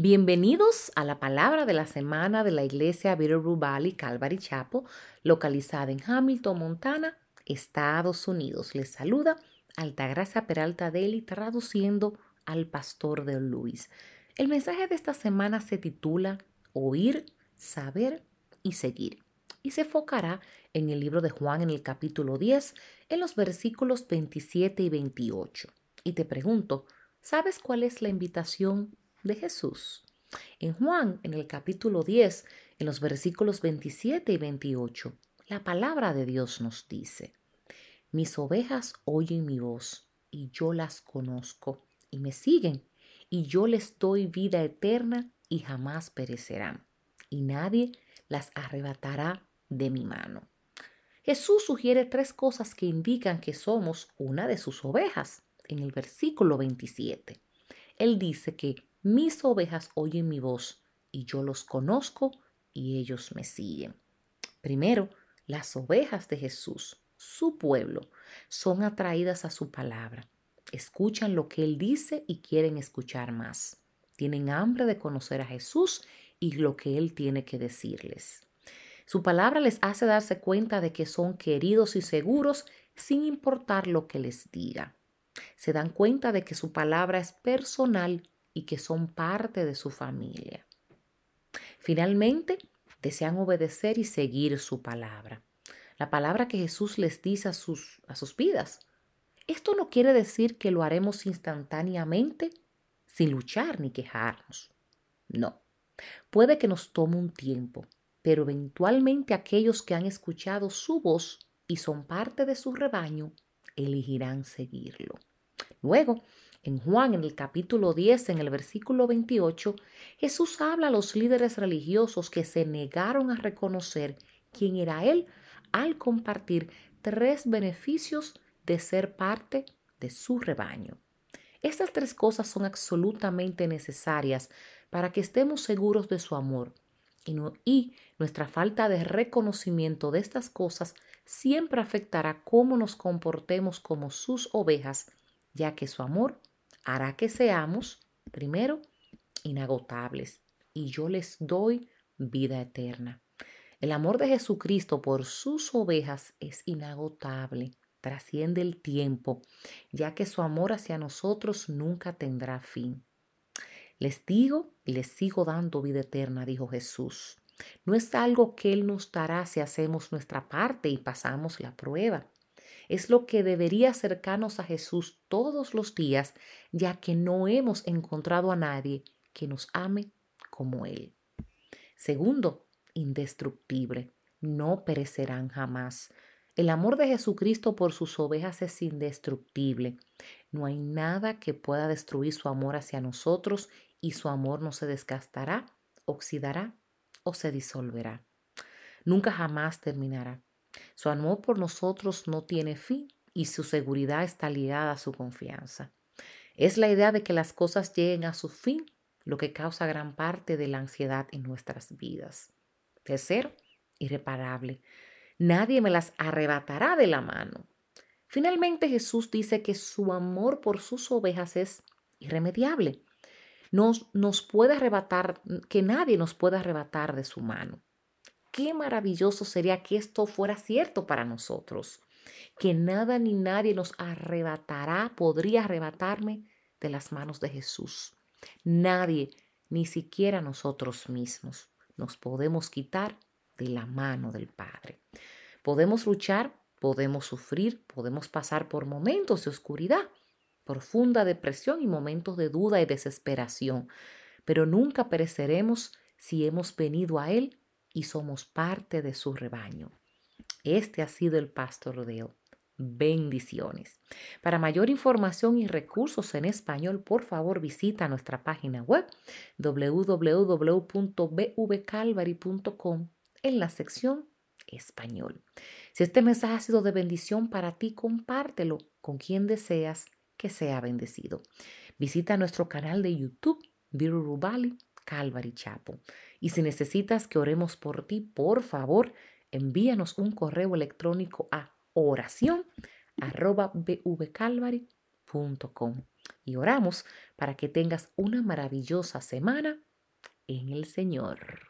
Bienvenidos a la palabra de la semana de la iglesia Bitterroot Valley Calvary Chapel, localizada en Hamilton, Montana, Estados Unidos. Les saluda Altagracia Peralta Deli traduciendo al pastor de Luis. El mensaje de esta semana se titula Oír, saber y seguir y se enfocará en el libro de Juan en el capítulo 10, en los versículos 27 y 28. Y te pregunto, ¿sabes cuál es la invitación de Jesús? En Juan, en el capítulo 10, en los versículos 27 y 28, la palabra de Dios nos dice, Mis ovejas oyen mi voz, y yo las conozco, y me siguen, y yo les doy vida eterna, y jamás perecerán, y nadie las arrebatará de mi mano. Jesús sugiere tres cosas que indican que somos una de sus ovejas en el versículo 27. Él dice que mis ovejas oyen mi voz y yo los conozco y ellos me siguen. Primero, las ovejas de Jesús, su pueblo, son atraídas a su palabra. Escuchan lo que Él dice y quieren escuchar más. Tienen hambre de conocer a Jesús y lo que Él tiene que decirles. Su palabra les hace darse cuenta de que son queridos y seguros sin importar lo que les diga. Se dan cuenta de que su palabra es personal y que son parte de su familia. Finalmente, desean obedecer y seguir su palabra. La palabra que Jesús les dice a sus, a sus vidas. Esto no quiere decir que lo haremos instantáneamente sin luchar ni quejarnos. No. Puede que nos tome un tiempo, pero eventualmente aquellos que han escuchado su voz y son parte de su rebaño, elegirán seguirlo. Luego, en Juan, en el capítulo 10, en el versículo 28, Jesús habla a los líderes religiosos que se negaron a reconocer quién era Él al compartir tres beneficios de ser parte de su rebaño. Estas tres cosas son absolutamente necesarias para que estemos seguros de su amor y, nuestra falta de reconocimiento de estas cosas siempre afectará cómo nos comportemos como sus ovejas, ya que su amor hará que seamos, primero, inagotables, y yo les doy vida eterna. El amor de Jesucristo por sus ovejas es inagotable, trasciende el tiempo, ya que su amor hacia nosotros nunca tendrá fin. Les digo y les sigo dando vida eterna, dijo Jesús. No es algo que Él nos dará si hacemos nuestra parte y pasamos la prueba. Es lo que debería acercarnos a Jesús todos los días, ya que no hemos encontrado a nadie que nos ame como Él. Segundo, indestructible. No perecerán jamás. El amor de Jesucristo por sus ovejas es indestructible. No hay nada que pueda destruir su amor hacia nosotros y su amor no se desgastará, oxidará o se disolverá. Nunca jamás terminará. Su amor por nosotros no tiene fin y su seguridad está ligada a su confianza. Es la idea de que las cosas lleguen a su fin lo que causa gran parte de la ansiedad en nuestras vidas. Tercero, irreparable. Nadie me las arrebatará de la mano. Finalmente Jesús dice que su amor por sus ovejas es irremediable nos, nos puede arrebatar, que nadie nos pueda arrebatar de su mano. Qué maravilloso sería que esto fuera cierto para nosotros, que nada ni nadie nos arrebatará, podría arrebatarme de las manos de Jesús. Nadie, ni siquiera nosotros mismos, nos podemos quitar de la mano del Padre. Podemos luchar, podemos sufrir, podemos pasar por momentos de oscuridad, profunda depresión y momentos de duda y desesperación, pero nunca pereceremos si hemos venido a Él y somos parte de su rebaño. Este ha sido el Pastor de él. Bendiciones. Para mayor información y recursos en español, por favor visita nuestra página web www.bvcalvary.com en la sección español. Si este mensaje ha sido de bendición para ti, compártelo con quien deseas que sea bendecido. Visita nuestro canal de YouTube, Viru Calvary Chapel. Y si necesitas que oremos por ti, por favor, envíanos un correo electrónico a oración y oramos para que tengas una maravillosa semana en el Señor.